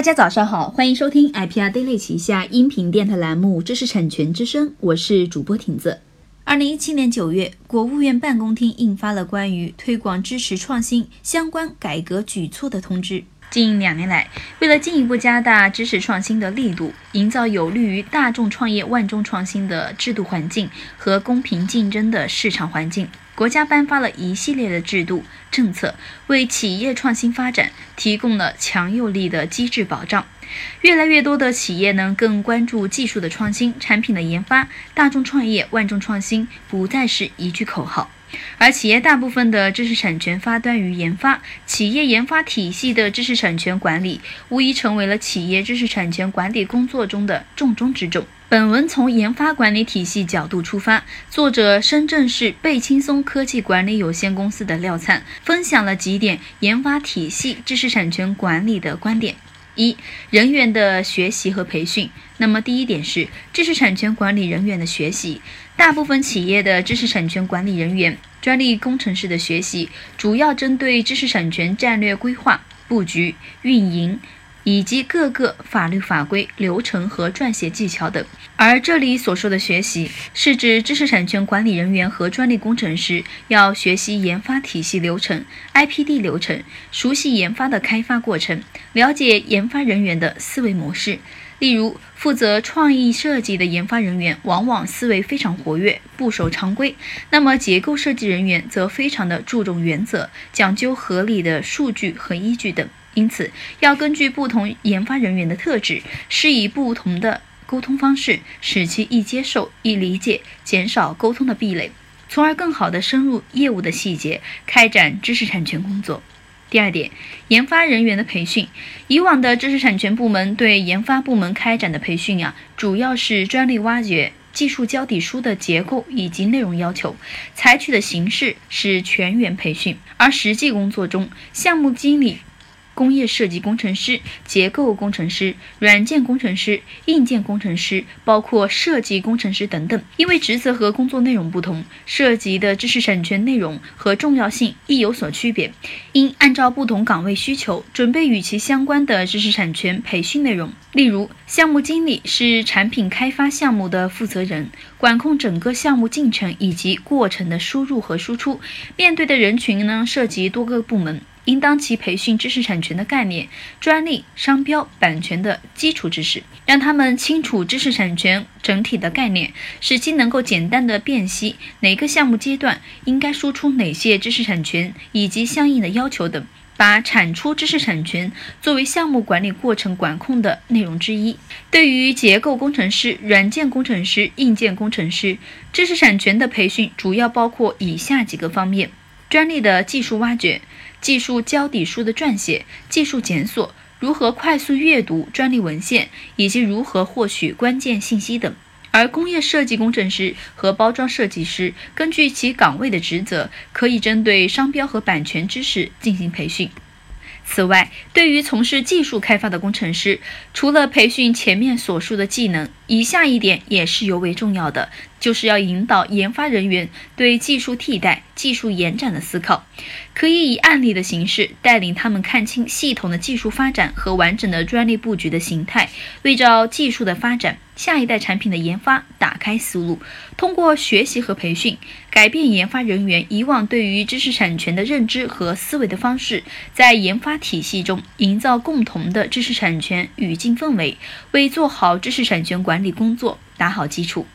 大家早上好，欢迎收听 IPR Daily 旗下音频电台栏目《知识产权之声》，我是主播婷子。二零一七年九月，国务院办公厅印发了关于推广支持创新相关改革举措的通知。近两年来，为了进一步加大支持创新的力度，营造有利于大众创业、万众创新的制度环境和公平竞争的市场环境。国家颁发了一系列的制度政策，为企业创新发展提供了强有力的机制保障。越来越多的企业呢，更关注技术的创新、产品的研发。大众创业、万众创新不再是一句口号，而企业大部分的知识产权发端于研发，企业研发体系的知识产权管理，无疑成为了企业知识产权管理工作中的重中之重。本文从研发管理体系角度出发，作者深圳市贝轻松科技管理有限公司的廖灿分享了几点研发体系知识产权管理的观点：一、人员的学习和培训。那么第一点是知识产权管理人员的学习。大部分企业的知识产权管理人员、专利工程师的学习，主要针对知识产权战略规划、布局、运营。以及各个法律法规、流程和撰写技巧等。而这里所说的学习，是指知识产权管理人员和专利工程师要学习研发体系流程、IPD 流程，熟悉研发的开发过程，了解研发人员的思维模式。例如，负责创意设计的研发人员往往思维非常活跃，不守常规；那么结构设计人员则非常的注重原则，讲究合理的数据和依据等。因此，要根据不同研发人员的特质，施以不同的沟通方式，使其易接受、易理解，减少沟通的壁垒，从而更好地深入业务的细节，开展知识产权工作。第二点，研发人员的培训。以往的知识产权部门对研发部门开展的培训啊，主要是专利挖掘、技术交底书的结构以及内容要求，采取的形式是全员培训。而实际工作中，项目经理。工业设计工程师、结构工程师、软件工程师、硬件工程师，包括设计工程师等等，因为职责和工作内容不同，涉及的知识产权内容和重要性亦有所区别，应按照不同岗位需求，准备与其相关的知识产权培训内容。例如，项目经理是产品开发项目的负责人，管控整个项目进程以及过程的输入和输出，面对的人群呢，涉及多个部门。应当其培训知识产权的概念、专利、商标、版权的基础知识，让他们清楚知识产权整体的概念，使其能够简单的辨析哪个项目阶段应该输出哪些知识产权以及相应的要求等，把产出知识产权作为项目管理过程管控的内容之一。对于结构工程师、软件工程师、硬件工程师，知识产权的培训主要包括以下几个方面：专利的技术挖掘。技术交底书的撰写、技术检索、如何快速阅读专利文献以及如何获取关键信息等。而工业设计工程师和包装设计师根据其岗位的职责，可以针对商标和版权知识进行培训。此外，对于从事技术开发的工程师，除了培训前面所述的技能，以下一点也是尤为重要的。就是要引导研发人员对技术替代、技术延展的思考，可以以案例的形式带领他们看清系统的技术发展和完整的专利布局的形态，为照技术的发展、下一代产品的研发打开思路。通过学习和培训，改变研发人员以往对于知识产权的认知和思维的方式，在研发体系中营造共同的知识产权语境氛围，为做好知识产权管理工作打好基础。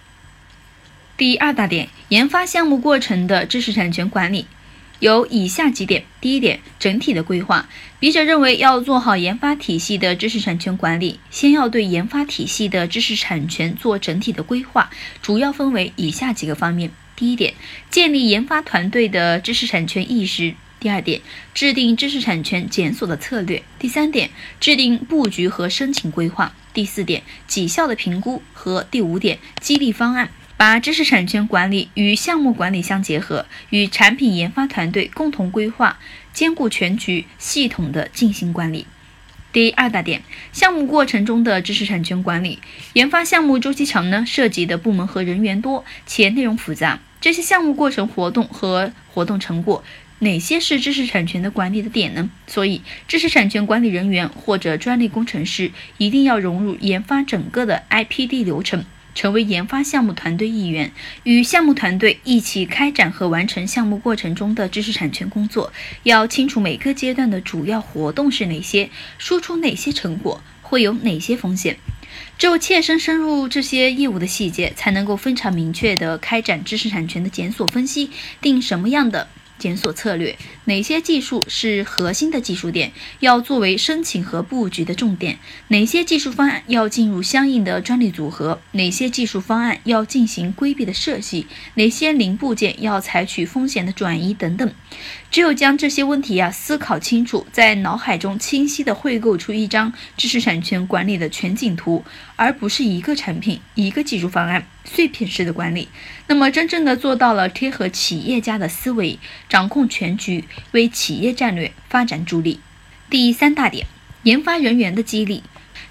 第二大点，研发项目过程的知识产权管理有以下几点：第一点，整体的规划。笔者认为，要做好研发体系的知识产权管理，先要对研发体系的知识产权做整体的规划，主要分为以下几个方面：第一点，建立研发团队的知识产权意识；第二点，制定知识产权检索的策略；第三点，制定布局和申请规划；第四点，绩效的评估。和第五点，激励方案。把知识产权管理与项目管理相结合，与产品研发团队共同规划，兼顾全局，系统的进行管理。第二大点，项目过程中的知识产权管理。研发项目周期长呢，涉及的部门和人员多，且内容复杂。这些项目过程活动和活动成果哪些是知识产权的管理的点呢？所以，知识产权管理人员或者专利工程师一定要融入研发整个的 IPD 流程。成为研发项目团队一员，与项目团队一起开展和完成项目过程中的知识产权工作。要清楚每个阶段的主要活动是哪些，输出哪些成果，会有哪些风险。只有切身深入这些业务的细节，才能够非常明确地开展知识产权的检索分析，定什么样的。检索策略，哪些技术是核心的技术点，要作为申请和布局的重点？哪些技术方案要进入相应的专利组合？哪些技术方案要进行规避的设计？哪些零部件要采取风险的转移？等等。只有将这些问题呀思考清楚，在脑海中清晰地绘构出一张知识产权管理的全景图，而不是一个产品、一个技术方案碎片式的管理，那么真正的做到了贴合企业家的思维，掌控全局，为企业战略发展助力。第三大点，研发人员的激励。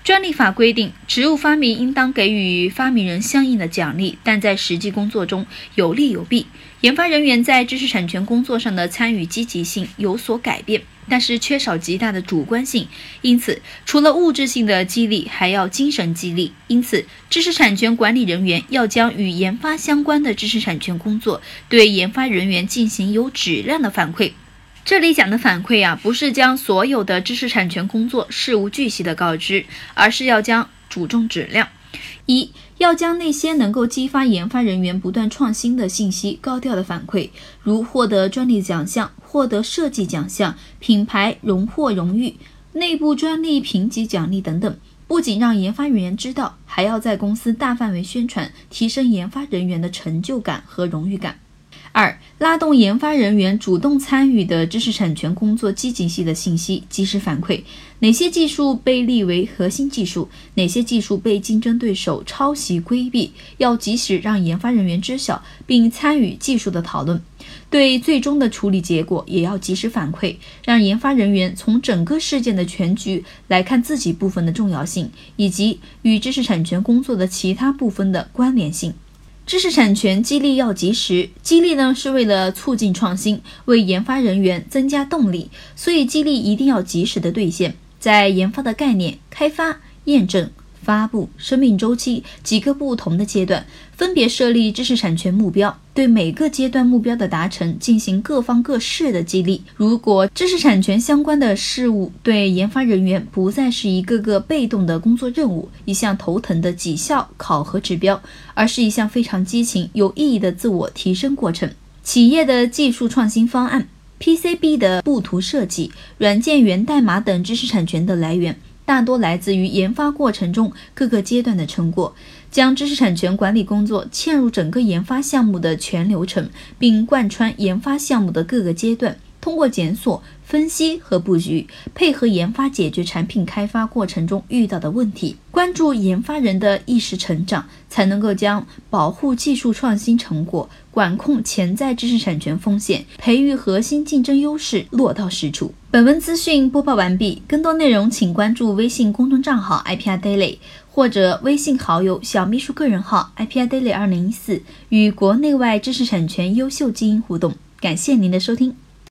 专利法规定，植物发明应当给予发明人相应的奖励，但在实际工作中有利有弊。研发人员在知识产权工作上的参与积极性有所改变，但是缺少极大的主观性。因此，除了物质性的激励，还要精神激励。因此，知识产权管理人员要将与研发相关的知识产权工作对研发人员进行有质量的反馈。这里讲的反馈啊，不是将所有的知识产权工作事无巨细的告知，而是要将注重质量。一要将那些能够激发研发人员不断创新的信息高调的反馈，如获得专利奖项、获得设计奖项、品牌荣获荣誉、内部专利评级奖励等等。不仅让研发人员知道，还要在公司大范围宣传，提升研发人员的成就感和荣誉感。二、拉动研发人员主动参与的知识产权工作积极性的信息及时反馈，哪些技术被立为核心技术，哪些技术被竞争对手抄袭规避，要及时让研发人员知晓，并参与技术的讨论。对最终的处理结果也要及时反馈，让研发人员从整个事件的全局来看自己部分的重要性，以及与知识产权工作的其他部分的关联性。知识产权激励要及时，激励呢是为了促进创新，为研发人员增加动力，所以激励一定要及时的兑现，在研发的概念开发、验证。发布生命周期几个不同的阶段，分别设立知识产权目标，对每个阶段目标的达成进行各方各事的激励。如果知识产权相关的事物对研发人员不再是一个个被动的工作任务，一项头疼的绩效考核指标，而是一项非常激情、有意义的自我提升过程。企业的技术创新方案、PCB 的布图设计、软件源代码等知识产权的来源。大多来自于研发过程中各个阶段的成果，将知识产权管理工作嵌入整个研发项目的全流程，并贯穿研发项目的各个阶段。通过检索、分析和布局，配合研发解决产品开发过程中遇到的问题，关注研发人的意识成长，才能够将保护技术创新成果、管控潜在知识产权风险、培育核心竞争优势落到实处。本文资讯播报完毕，更多内容请关注微信公众账号 IPR Daily 或者微信好友小秘书个人号 IPR Daily 二零一四，与国内外知识产权优秀精英互动。感谢您的收听。